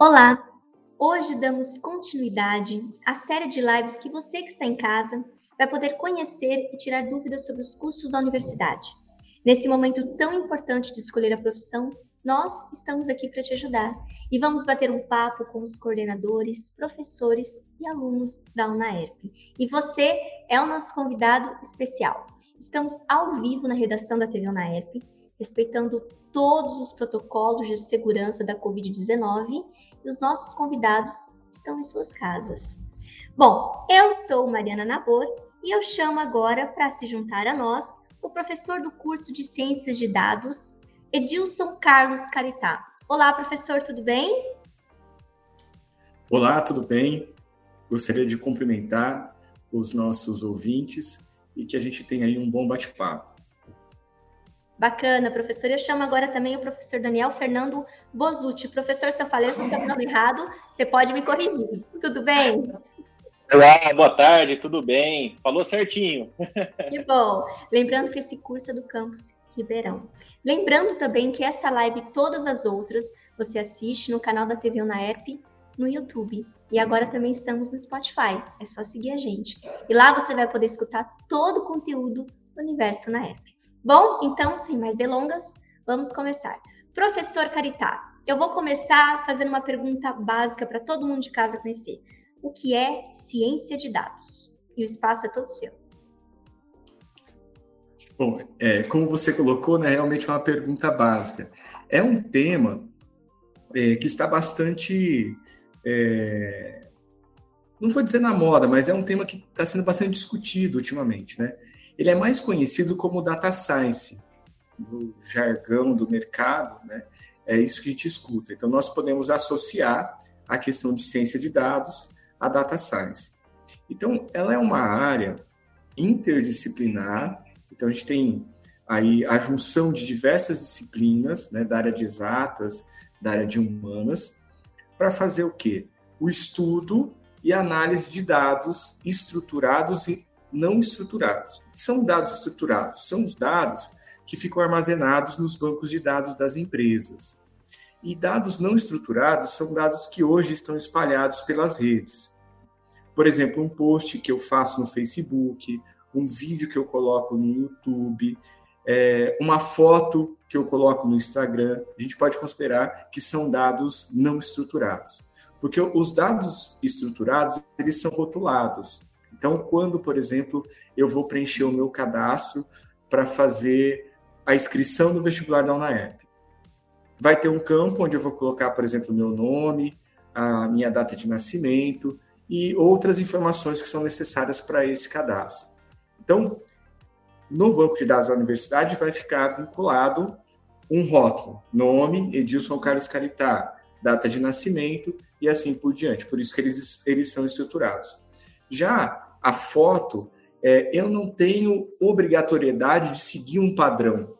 Olá! Hoje damos continuidade à série de lives que você que está em casa vai poder conhecer e tirar dúvidas sobre os cursos da universidade. Nesse momento tão importante de escolher a profissão, nós estamos aqui para te ajudar e vamos bater um papo com os coordenadores, professores e alunos da UNAERP. E você é o nosso convidado especial. Estamos ao vivo na redação da TV UNAERP, respeitando todos os protocolos de segurança da Covid-19 os nossos convidados estão em suas casas. Bom, eu sou Mariana Nabor e eu chamo agora para se juntar a nós o professor do curso de Ciências de Dados, Edilson Carlos Caritá. Olá, professor, tudo bem? Olá, tudo bem? Gostaria de cumprimentar os nossos ouvintes e que a gente tenha aí um bom bate-papo. Bacana, professor. Eu chamo agora também o professor Daniel Fernando Bozucci. Professor, se eu falei o seu nome errado, você pode me corrigir. Tudo bem? Olá, boa tarde, tudo bem? Falou certinho. Que bom. Lembrando que esse curso é do campus Ribeirão. Lembrando também que essa live e todas as outras você assiste no canal da TV Unaerp no YouTube. E agora também estamos no Spotify. É só seguir a gente. E lá você vai poder escutar todo o conteúdo do Universo Unaerp. Bom, então, sem mais delongas, vamos começar. Professor Caritá, eu vou começar fazendo uma pergunta básica para todo mundo de casa conhecer. O que é ciência de dados? E o espaço é todo seu. Bom, é, como você colocou, né, realmente é uma pergunta básica. É um tema é, que está bastante. É, não vou dizer na moda, mas é um tema que está sendo bastante discutido ultimamente, né? Ele é mais conhecido como data science, no jargão do mercado, né? É isso que a gente escuta. Então, nós podemos associar a questão de ciência de dados à data science. Então, ela é uma área interdisciplinar. Então, a gente tem aí a junção de diversas disciplinas, né, da área de exatas, da área de humanas, para fazer o quê? O estudo e análise de dados estruturados e não estruturados. São dados estruturados, são os dados que ficam armazenados nos bancos de dados das empresas. E dados não estruturados são dados que hoje estão espalhados pelas redes. Por exemplo, um post que eu faço no Facebook, um vídeo que eu coloco no YouTube, é, uma foto que eu coloco no Instagram, a gente pode considerar que são dados não estruturados. Porque os dados estruturados, eles são rotulados. Então, quando, por exemplo, eu vou preencher o meu cadastro para fazer a inscrição no vestibular da UNAEP, vai ter um campo onde eu vou colocar, por exemplo, o meu nome, a minha data de nascimento e outras informações que são necessárias para esse cadastro. Então, no banco de dados da universidade vai ficar vinculado um rótulo, nome, Edilson Carlos Caritá, data de nascimento e assim por diante. Por isso que eles, eles são estruturados. Já a foto, é, eu não tenho obrigatoriedade de seguir um padrão.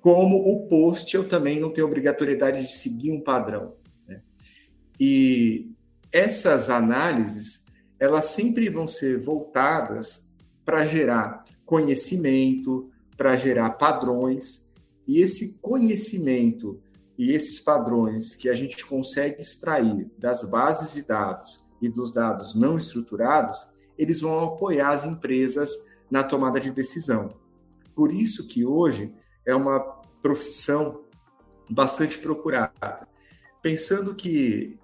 Como o post, eu também não tenho obrigatoriedade de seguir um padrão. Né? E essas análises, elas sempre vão ser voltadas para gerar conhecimento, para gerar padrões, e esse conhecimento e esses padrões que a gente consegue extrair das bases de dados e dos dados não estruturados, eles vão apoiar as empresas na tomada de decisão. Por isso que hoje é uma profissão bastante procurada. Pensando que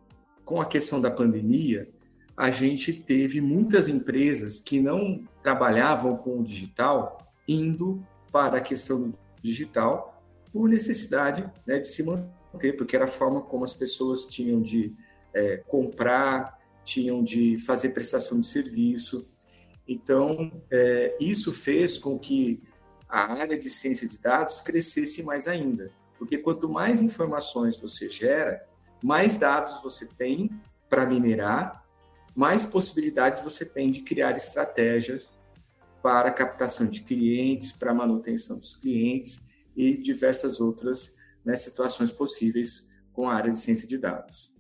com a questão da pandemia, a gente teve muitas empresas que não trabalhavam com o digital indo para a questão do digital por necessidade né, de se manter, porque era a forma como as pessoas tinham de é, comprar, tinham de fazer prestação de serviço. Então, é, isso fez com que a área de ciência de dados crescesse mais ainda, porque quanto mais informações você gera, mais dados você tem para minerar, mais possibilidades você tem de criar estratégias para captação de clientes, para manutenção dos clientes e diversas outras né, situações possíveis com a área de ciência de dados.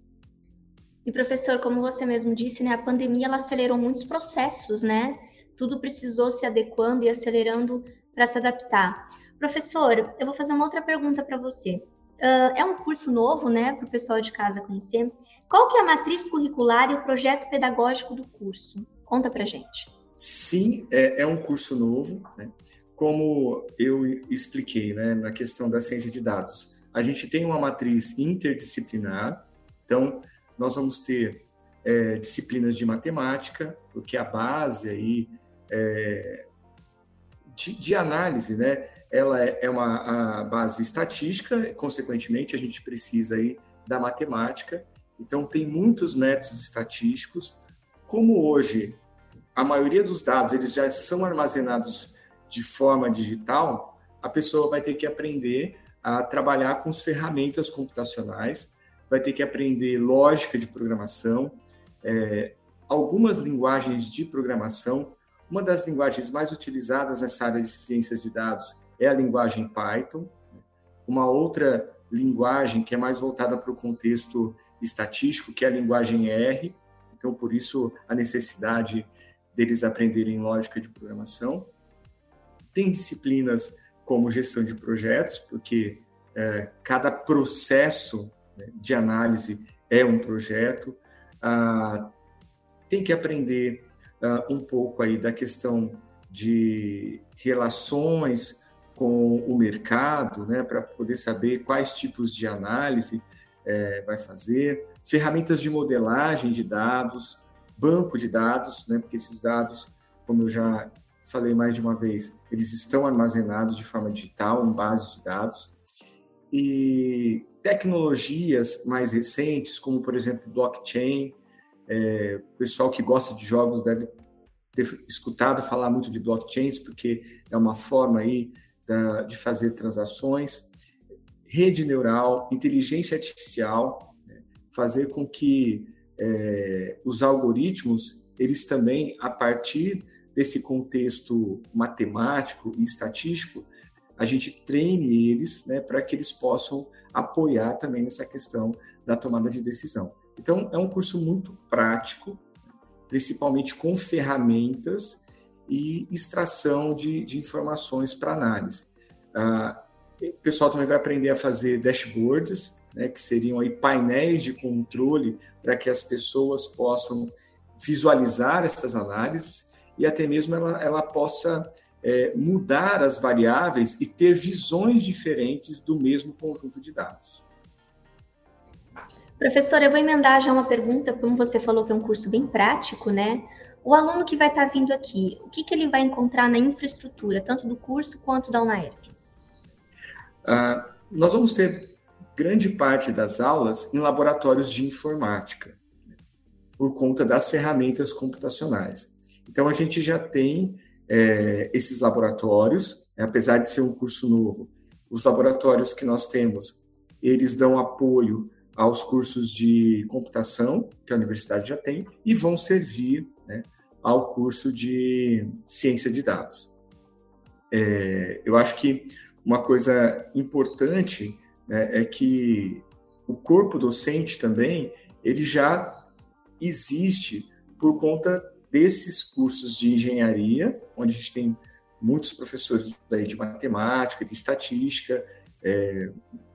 E professor, como você mesmo disse, né, a pandemia ela acelerou muitos processos, né? Tudo precisou se adequando e acelerando para se adaptar. Professor, eu vou fazer uma outra pergunta para você. uh, é um curso novo, né, para o pessoal de casa conhecer. Qual que é a matriz curricular e o projeto pedagógico do curso? Conta para gente. Sim, é, é um curso novo, né? Como eu expliquei, né, na questão da ciência de dados, a gente tem uma matriz interdisciplinar, então nós vamos ter é, disciplinas de matemática, porque a base aí é, de, de, análise, né, ela é, é uma base estatística, consequentemente a gente precisa aí da matemática, então tem muitos métodos estatísticos, como hoje a maioria dos dados eles já são armazenados de forma digital, a pessoa vai ter que aprender a trabalhar com as ferramentas computacionais, vai ter que aprender lógica de programação, é, algumas linguagens de programação. Uma das linguagens mais utilizadas nessa área de ciências de dados é a linguagem Python. Uma outra linguagem que é mais voltada para o contexto estatístico, que é a linguagem R. Então, por isso, a necessidade deles aprenderem lógica de programação. Tem disciplinas como gestão de projetos, porque é, cada processo de análise é um projeto. Ah, tem que aprender ah, um pouco aí da questão de relações com o mercado, né, para poder saber quais tipos de análise é, vai fazer, ferramentas de modelagem de dados, banco de dados, né, porque esses dados, como eu já falei mais de uma vez, eles estão armazenados de forma digital em bases de dados. E tecnologias mais recentes, como por exemplo blockchain, é, o pessoal que gosta de jogos deve ter escutado falar muito de blockchains, porque é uma forma aí da, de fazer transações. Rede neural, inteligência artificial, né, fazer com que é, os algoritmos, eles também, a partir desse contexto matemático e estatístico, a gente treine eles né, para que eles possam apoiar também nessa questão da tomada de decisão. Então, é um curso muito prático, principalmente com ferramentas e extração de, de informações para análise. Ah, o pessoal também vai aprender a fazer dashboards, né, que seriam aí painéis de controle para que as pessoas possam visualizar essas análises e até mesmo ela, ela possa é, mudar as variáveis e ter visões diferentes do mesmo conjunto de dados. Professor, eu vou emendar já uma pergunta, como você falou que é um curso bem prático, né? O aluno que vai estar vindo aqui, o que, que ele vai encontrar na infraestrutura, tanto do curso quanto da UNAERP? Ah, nós vamos ter grande parte das aulas em laboratórios de informática, por conta das ferramentas computacionais. Então, a gente já tem é, esses laboratórios, né, apesar de ser um curso novo, os laboratórios que nós temos, eles dão apoio aos cursos de computação, que a universidade já tem, e vão servir né, ao curso de ciência de dados. É, eu acho que uma coisa importante né, é que o corpo docente também ele já existe por conta desses cursos de engenharia, onde a gente tem muitos professores aí de matemática, de estatística, é,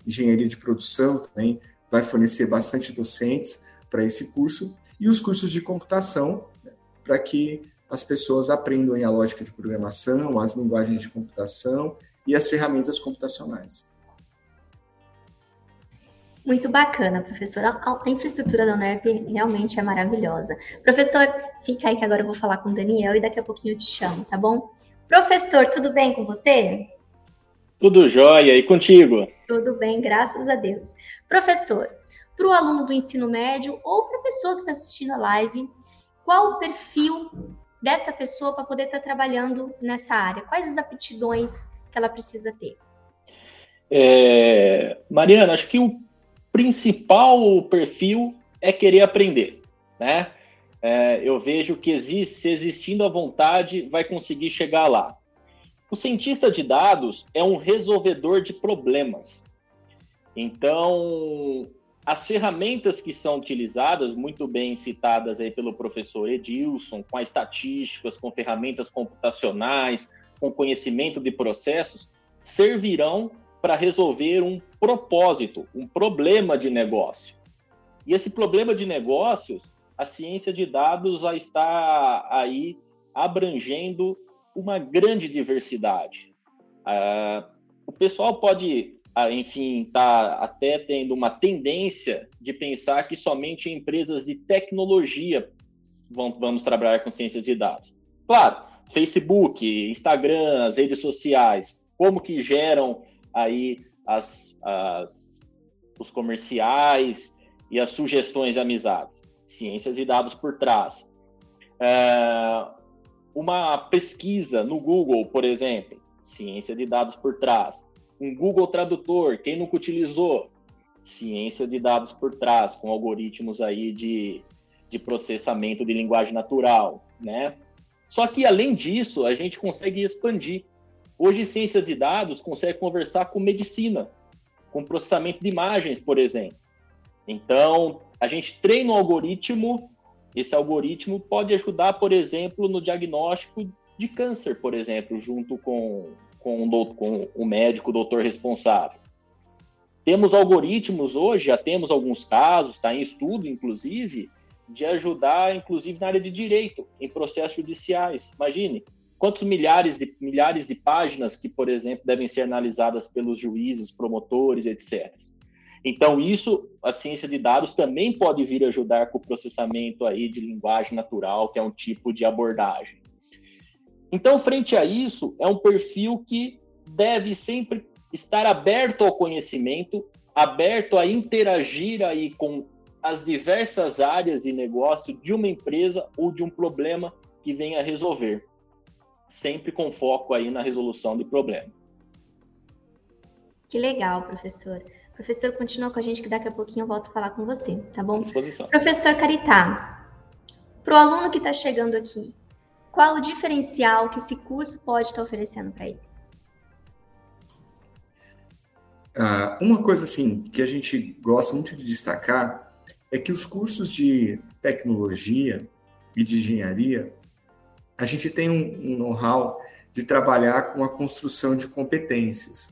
engenharia de produção também vai fornecer bastante docentes para esse curso e os cursos de computação né, para que as pessoas aprendam a lógica de programação, as linguagens de computação e as ferramentas computacionais. Muito bacana, professora. A infraestrutura da UNERP realmente é maravilhosa. Professor, fica aí que agora eu vou falar com o Daniel e daqui a pouquinho eu te chamo, tá bom? Professor, tudo bem com você? Tudo jóia. E contigo? Tudo bem, graças a Deus. Professor, para o aluno do ensino médio ou para a pessoa que está assistindo a live, qual o perfil dessa pessoa para poder estar tá trabalhando nessa área? Quais as aptidões que ela precisa ter? É, Mariana, acho que o principal perfil é querer aprender, né? É, eu vejo que existe, se existindo a vontade, vai conseguir chegar lá. O cientista de dados é um resolvedor de problemas. Então, as ferramentas que são utilizadas, muito bem citadas aí pelo professor Edilson, com as estatísticas, com ferramentas computacionais, com conhecimento de processos, servirão para resolver um propósito, um problema de negócio. E esse problema de negócios, a ciência de dados já está aí abrangendo uma grande diversidade. Uh, o pessoal pode, uh, enfim, tá até tendo uma tendência de pensar que somente empresas de tecnologia vão, vamos trabalhar com ciências de dados. Claro, Facebook, Instagram, as redes sociais, como que geram aí as, as, os comerciais e as sugestões de amizades. Ciências e dados por trás. É, uma pesquisa no Google, por exemplo, ciência de dados por trás. Um Google Tradutor, quem nunca utilizou? Ciência de dados por trás, com algoritmos aí de, de processamento de linguagem natural, né? Só que, além disso, a gente consegue expandir. Hoje, ciência de dados consegue conversar com medicina, com processamento de imagens, por exemplo. Então, a gente treina um algoritmo, esse algoritmo pode ajudar, por exemplo, no diagnóstico de câncer, por exemplo, junto com, com, o, com o médico, o doutor responsável. Temos algoritmos hoje, já temos alguns casos, está em estudo, inclusive, de ajudar, inclusive, na área de direito, em processos judiciais. Imagine quantos milhares de, milhares de páginas que, por exemplo, devem ser analisadas pelos juízes, promotores, etc. Então, isso, a ciência de dados também pode vir ajudar com o processamento aí de linguagem natural, que é um tipo de abordagem. Então, frente a isso, é um perfil que deve sempre estar aberto ao conhecimento, aberto a interagir aí com as diversas áreas de negócio de uma empresa ou de um problema que venha a resolver, sempre com foco aí na resolução de problema. Que legal, professor. Professor, continua com a gente que daqui a pouquinho eu volto a falar com você, tá bom? À disposição. Professor Caritá, para o aluno que está chegando aqui, qual o diferencial que esse curso pode estar tá oferecendo para ele? Ah, uma coisa assim que a gente gosta muito de destacar é que os cursos de tecnologia e de engenharia, a gente tem um, um know-how de trabalhar com a construção de competências,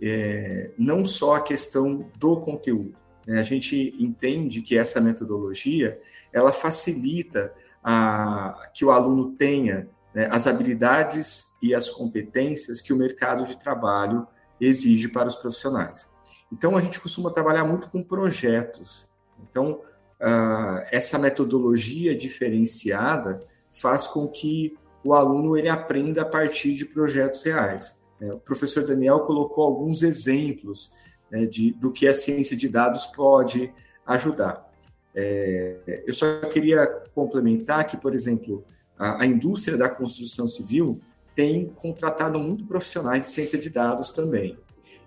é, não só a questão do conteúdo. Né? A gente entende que essa metodologia ela facilita a, que o aluno tenha né, as habilidades e as competências que o mercado de trabalho exige para os profissionais. Então, a gente costuma trabalhar muito com projetos. Então, uh, essa metodologia diferenciada faz com que o aluno ele aprenda a partir de projetos reais. Né? O professor Daniel colocou alguns exemplos né, de, do que a ciência de dados pode ajudar. É, eu só queria complementar que, por exemplo, a, a, indústria da construção civil tem contratado muito profissionais de ciência de dados também.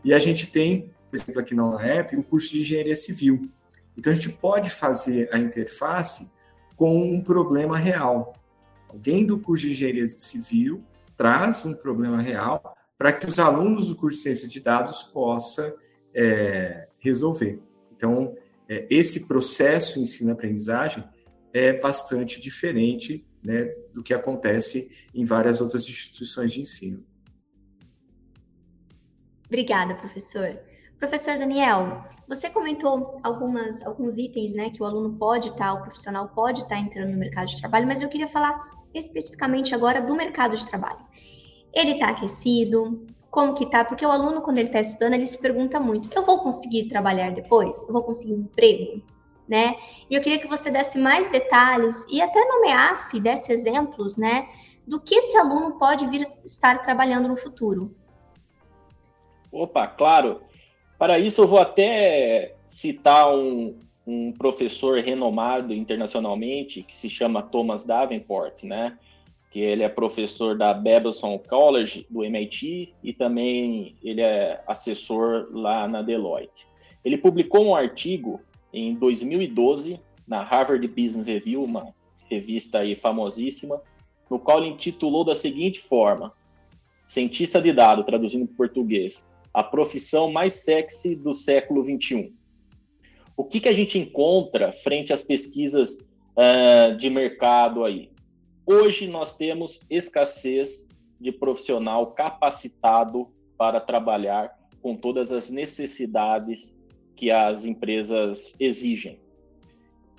E a gente tem, por exemplo, aqui na UNAEP, o curso de engenharia civil. Então, a gente pode fazer a interface com um problema real. Alguém do curso de engenharia civil traz um problema real para que os alunos do curso de ciência de dados possam é, resolver. Então, é, esse processo ensino-aprendizagem é bastante diferente né, do que acontece em várias outras instituições de ensino. Obrigada, professor. Professor Daniel, você comentou algumas, alguns itens né, que o aluno pode estar, o profissional pode estar entrando no mercado de trabalho, mas eu queria falar especificamente agora do mercado de trabalho. Ele está aquecido? Como que tá? Porque o aluno, quando ele está estudando, ele se pergunta muito: eu vou conseguir trabalhar depois? Eu vou conseguir um emprego? Né? E eu queria que você desse mais detalhes e até nomeasse, desse exemplos, né, do que esse aluno pode vir estar trabalhando no futuro. Opa, claro. Para isso, eu vou até citar um, um professor renomado internacionalmente que se chama Thomas Davenport, né? Que ele é professor da Babson College do MIT e também ele é assessor lá na Deloitte. Ele publicou um artigo em 2012 na Harvard Business Review, uma revista aí famosíssima, no qual ele intitulou da seguinte forma: Cientista de dado, traduzindo para português, a profissão mais sexy do século 21. O que, que a gente encontra frente às pesquisas uh, de mercado aí? Hoje nós temos escassez de profissional capacitado para trabalhar com todas as necessidades que as empresas exigem.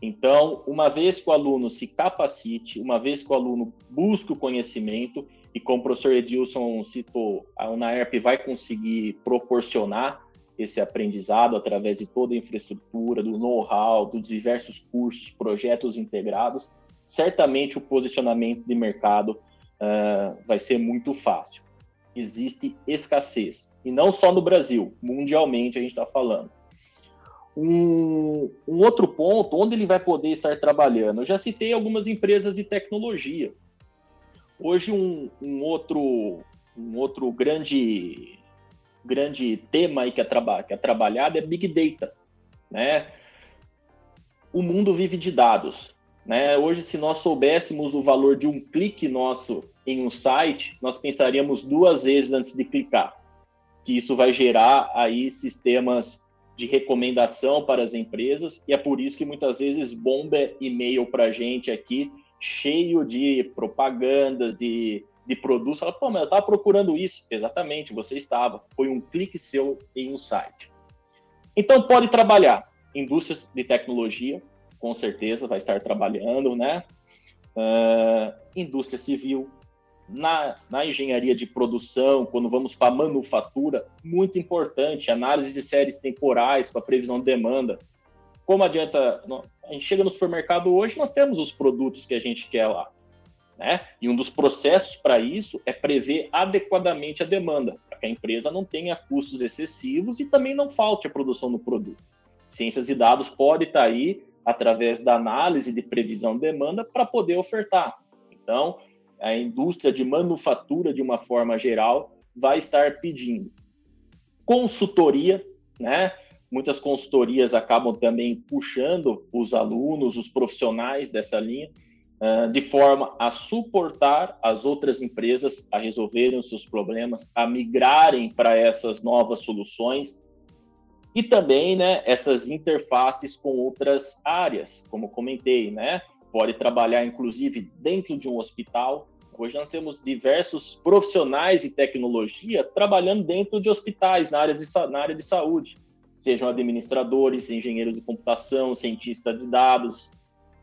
Então, uma vez que o aluno se capacite, uma vez que o aluno busque o conhecimento, e como o professor Edilson citou, a UNAERP vai conseguir proporcionar esse aprendizado através de toda a infraestrutura, do know-how, dos diversos cursos, projetos integrados, certamente o posicionamento de mercado uh, vai ser muito fácil. Existe escassez, e não só no Brasil, mundialmente a gente está falando. Um, um, outro ponto, onde ele vai poder estar trabalhando? Eu já citei algumas empresas de tecnologia. Hoje, um, um outro, um outro grande, grande tema aí que é, traba que é trabalhado é Big Data. Né? O mundo vive de dados. Né? Hoje, se nós soubéssemos o valor de um clique nosso em um site, nós pensaríamos duas vezes antes de clicar. Que isso vai gerar aí sistemas de recomendação para as empresas, e é por isso que muitas vezes bomba e-mail para a gente aqui, cheio de propagandas, de, de produtos. Fala, pô, mas eu estava procurando isso. Exatamente, você estava. Foi um clique seu em um site. Então, pode trabalhar. Indústrias de tecnologia, com certeza vai estar trabalhando, né? Uh, indústria civil, na, na engenharia de produção, quando vamos para manufatura, muito importante, análise de séries temporais para previsão de demanda. Como adianta, a gente chega no supermercado hoje, nós temos os produtos que a gente quer lá. Né? E um dos processos para isso é prever adequadamente a demanda, para que a empresa não tenha custos excessivos e também não falte a produção do produto. Ciências e dados pode estar tá aí através da análise de previsão de demanda para poder ofertar. Então, a indústria de manufatura, de uma forma geral, vai estar pedindo. Consultoria, né? Muitas consultorias acabam também puxando os alunos, os profissionais dessa linha, uh, de forma a suportar as outras empresas a resolverem os seus problemas, a migrarem para essas novas soluções e também, né, essas interfaces com outras áreas, como comentei, né? Pode trabalhar, inclusive, dentro de um hospital, Hoje nós temos diversos profissionais de tecnologia trabalhando dentro de hospitais, na área de, na área de saúde, sejam administradores, engenheiros de computação, cientistas de dados,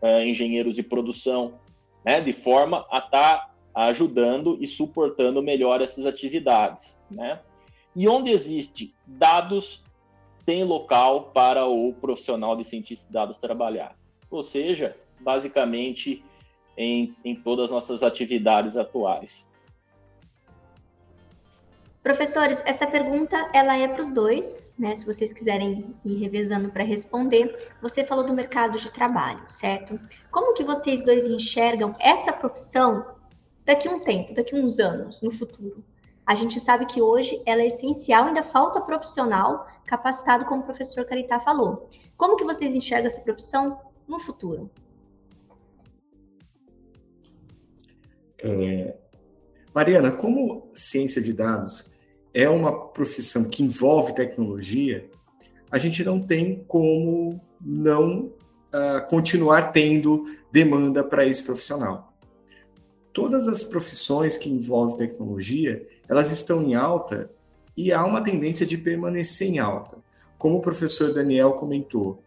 uh, engenheiros de produção, né, de forma a estar tá ajudando e suportando melhor essas atividades. Né? E onde existe dados, tem local para o profissional de cientista de dados trabalhar. Ou seja, basicamente, em, em todas as nossas atividades atuais. Professores, essa pergunta ela é para os dois, né? Se vocês quiserem ir revezando para responder. Você falou do mercado de trabalho, certo? Como que vocês dois enxergam essa profissão daqui a um tempo, daqui uns anos, no futuro? A gente sabe que hoje ela é essencial, ainda falta profissional capacitado, como o professor Caritá falou. Como que vocês enxergam essa profissão no futuro? É, Mariana, como ciência de dados é uma profissão que envolve tecnologia, a gente não tem como não uh, continuar tendo demanda para esse profissional. Todas as profissões que envolvem tecnologia, elas estão em alta e há uma tendência de permanecer em alta. Como o professor Daniel comentou,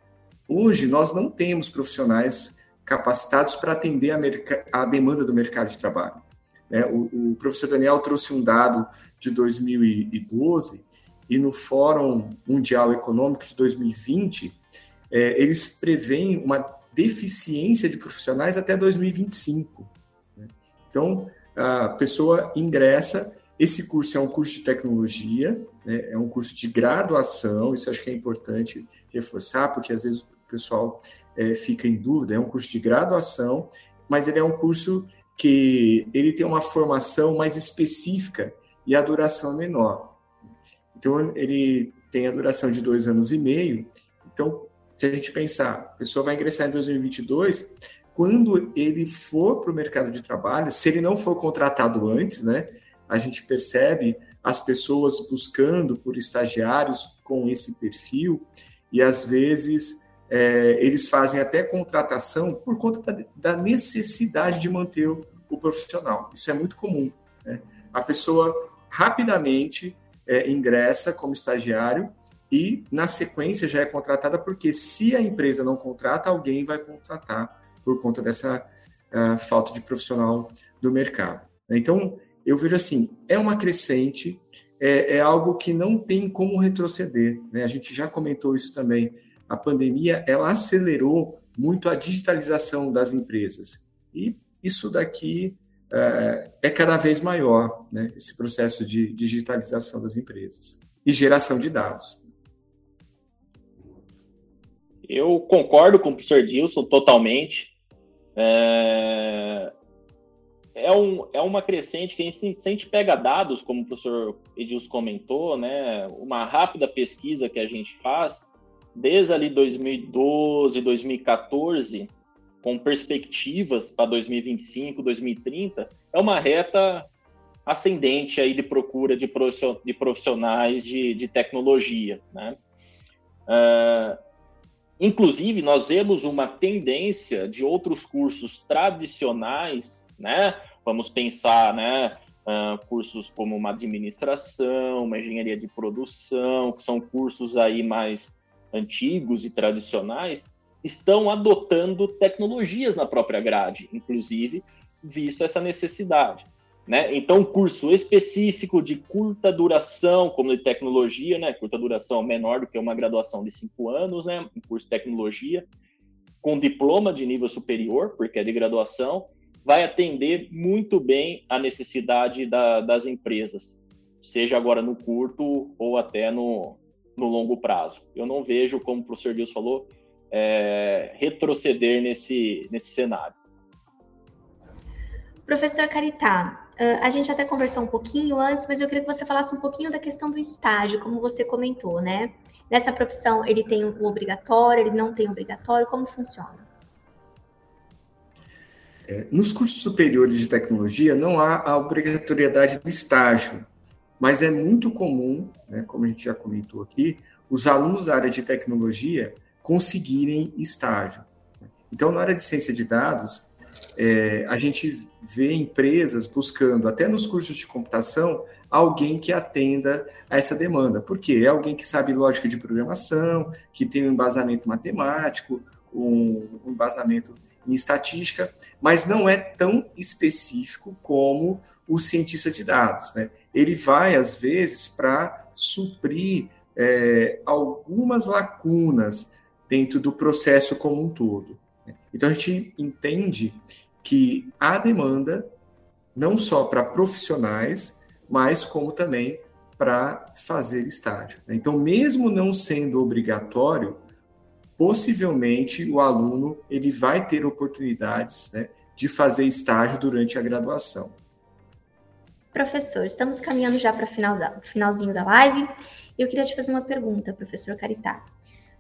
hoje nós não temos profissionais capacitados para atender a, a, demanda do mercado de trabalho. Né? O, o, professor Daniel trouxe um dado de 2012 e no Fórum Mundial Econômico de 2020, é, eles preveem uma deficiência de profissionais até 2025. Né? Então, a pessoa ingressa, esse curso é um curso de tecnologia, né? é um curso de graduação, isso acho que é importante reforçar, porque às vezes o pessoal é, fica em dúvida, é um curso de graduação, mas ele é um curso que ele tem uma formação mais específica e a duração é menor. Então, ele tem a duração de dois anos e meio. Então, se a gente pensar, a pessoa vai ingressar em 2022, quando ele for para o mercado de trabalho, se ele não for contratado antes, né, a gente percebe as pessoas buscando por estagiários com esse perfil e às vezes é, eles fazem até contratação por conta da, da necessidade de manter o, o, profissional. Isso é muito comum. Né? A pessoa rapidamente é, ingressa como estagiário e, na sequência, já é contratada, porque se a empresa não contrata, alguém vai contratar por conta dessa uh, falta de profissional do mercado. Então, eu vejo assim, é uma crescente, é, é algo que não tem como retroceder. Né? A gente já comentou isso também. A pandemia, ela acelerou muito a digitalização das empresas. E isso daqui é, é cada vez maior, né? esse processo de digitalização das empresas e geração de dados. Eu concordo com o professor Dilson totalmente. É, é, um, é uma crescente que a gente, se a gente pega dados, como o professor Edilson comentou, né, uma rápida pesquisa que a gente faz, desde ali 2012, 2014, com perspectivas para 2025, 2030, é uma reta ascendente aí de procura de profissionais de, de tecnologia, né? Uh, Inclusive, nós vemos uma tendência de outros cursos tradicionais, né? Vamos pensar, né? Uh, cursos como uma administração, uma engenharia de produção, que são cursos aí mais antigos e tradicionais, estão adotando tecnologias na própria grade, inclusive visto essa necessidade. Né? Então, curso específico de curta duração, como de tecnologia, né? curta duração menor do que uma graduação de cinco anos, né? um curso de tecnologia, com diploma de nível superior, porque é de graduação, vai atender muito bem a necessidade da, das empresas, seja agora no curto ou até no, no longo prazo. Eu não vejo, como o professor Dias falou, é, retroceder nesse, nesse cenário. Professor Caritá, a gente até conversou um pouquinho antes, mas eu queria que você falasse um pouquinho da questão do estágio, como você comentou, né? Nessa profissão, ele tem o obrigatório, ele não tem obrigatório, como funciona? É, nos cursos superiores de tecnologia, não há a obrigatoriedade do estágio, mas é muito comum, né, como a gente já comentou aqui, os alunos da área de tecnologia conseguirem estágio. Então, na área de ciência de dados, é, a gente vê empresas buscando, até nos cursos de computação, alguém que atenda a essa demanda. Por quê? É alguém que sabe lógica de programação, que tem um embasamento matemático, um, um embasamento em estatística, mas não é tão específico como o cientista de dados. Né? Ele vai, às vezes, para suprir é, algumas lacunas dentro do processo como um todo. Então a gente entende que há demanda não só para profissionais, mas como também para fazer estágio. Né? Então, mesmo não sendo obrigatório, possivelmente o aluno ele vai ter oportunidades né, de fazer estágio durante a graduação. Professor, estamos caminhando já para o final finalzinho da live. Eu queria te fazer uma pergunta, professor Caritá.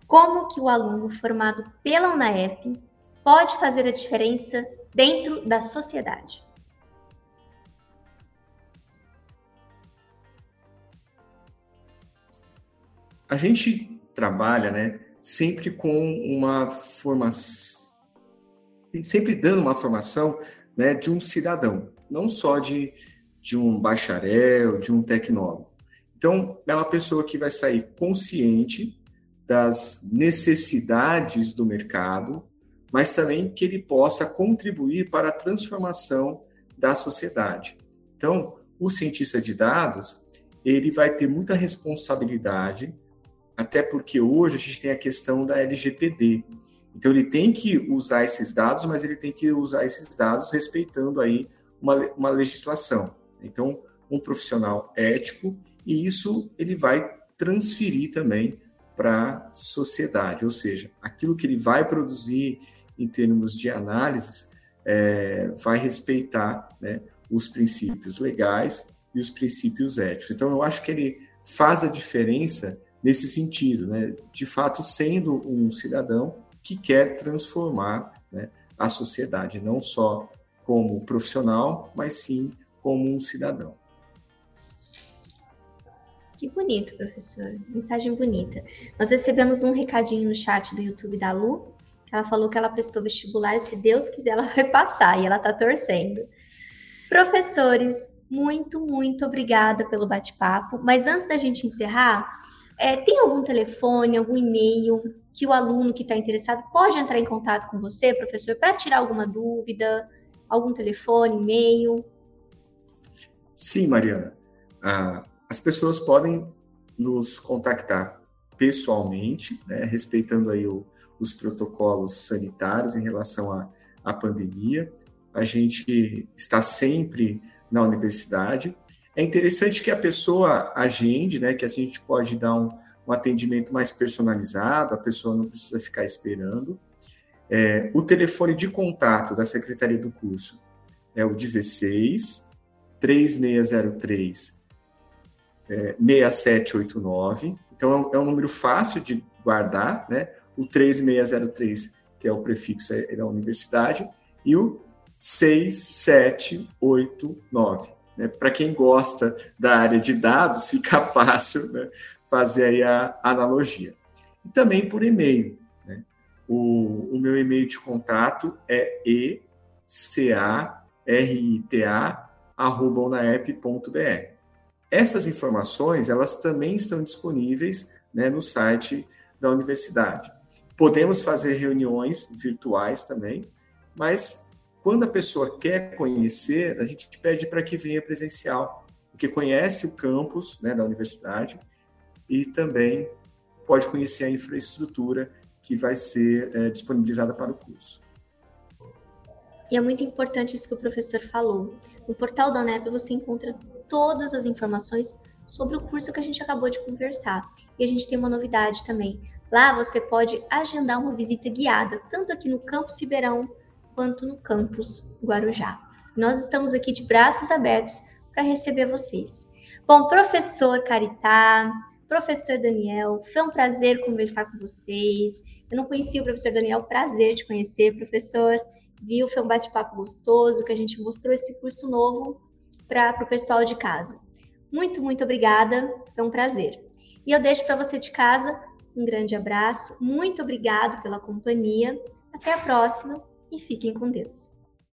Como que o aluno formado pela UNAEP pode fazer a diferença dentro da sociedade. A gente trabalha, né, sempre com uma formação, sempre dando uma formação, né, de um cidadão, não só de, de um bacharel, de um tecnólogo. Então, é uma pessoa que vai sair consciente das necessidades do mercado, mas também que ele possa contribuir para a transformação da sociedade. Então, o cientista de dados, ele vai ter muita responsabilidade, até porque hoje a gente tem a questão da LGPD. Então, ele tem que usar esses dados, mas ele tem que usar esses dados respeitando aí uma, uma legislação. Então, um profissional ético, e isso ele vai transferir também para a sociedade, ou seja, aquilo que ele vai produzir, em termos de análises, é, vai respeitar né, os princípios legais e os princípios éticos. Então, eu acho que ele faz a diferença nesse sentido, né, de fato, sendo um cidadão que quer transformar né, a sociedade, não só como profissional, mas sim como um cidadão. Que bonito, professor. Mensagem bonita. Nós recebemos um recadinho no chat do YouTube da Lu. Ela falou que ela prestou vestibular e se Deus quiser ela vai passar e ela está torcendo. Professores, Muito, muito obrigada pelo bate-papo. Mas antes da gente encerrar, é, tem algum telefone, algum e-mail que o aluno que está interessado pode entrar em contato com você, professor, para tirar alguma dúvida? Algum telefone, e-mail? Sim, Mariana. Ah, as pessoas podem nos contactar pessoalmente, né, respeitando aí o, os protocolos sanitários em relação à, à pandemia. A gente está sempre na universidade. É interessante que a pessoa agende, né, que a gente pode dar um, um atendimento mais personalizado, a pessoa não precisa ficar esperando. É, o telefone de contato da Secretaria do Curso é o 16 3603 é, 6789. Então, é um, é um, número fácil de guardar, né? O 3603, que é o prefixo é, é da universidade, e o 6789. Né? Para quem gosta da área de dados, fica fácil né? fazer aí a analogia. E também por e-mail. Né? O, o meu e-mail de contato é ecarita.unaep.br. Essas informações, elas também estão disponíveis né, no site da universidade. Podemos fazer reuniões virtuais também, mas quando a pessoa quer conhecer, a gente pede para que venha presencial, porque conhece o campus né, da universidade e também pode conhecer a infraestrutura que vai ser é, disponibilizada para o curso. E é muito importante isso que o professor falou. No portal da UNEP você encontra todas as informações sobre o curso que a gente acabou de conversar. E a gente tem uma novidade também. Lá você pode agendar uma visita guiada, tanto aqui no campus Ribeirão quanto no campus Guarujá. Nós estamos aqui de braços abertos para receber vocês. Bom, professor Caritá, professor Daniel, foi um prazer conversar com vocês. Eu não conhecia o professor Daniel, prazer de conhecer, professor. Viu, foi um bate-papo gostoso, que a gente mostrou esse curso novo para o pessoal de casa. Muito, muito obrigada, foi um prazer. E eu deixo para você de casa um grande abraço, muito obrigado pela companhia. Até a próxima e fiquem com Deus.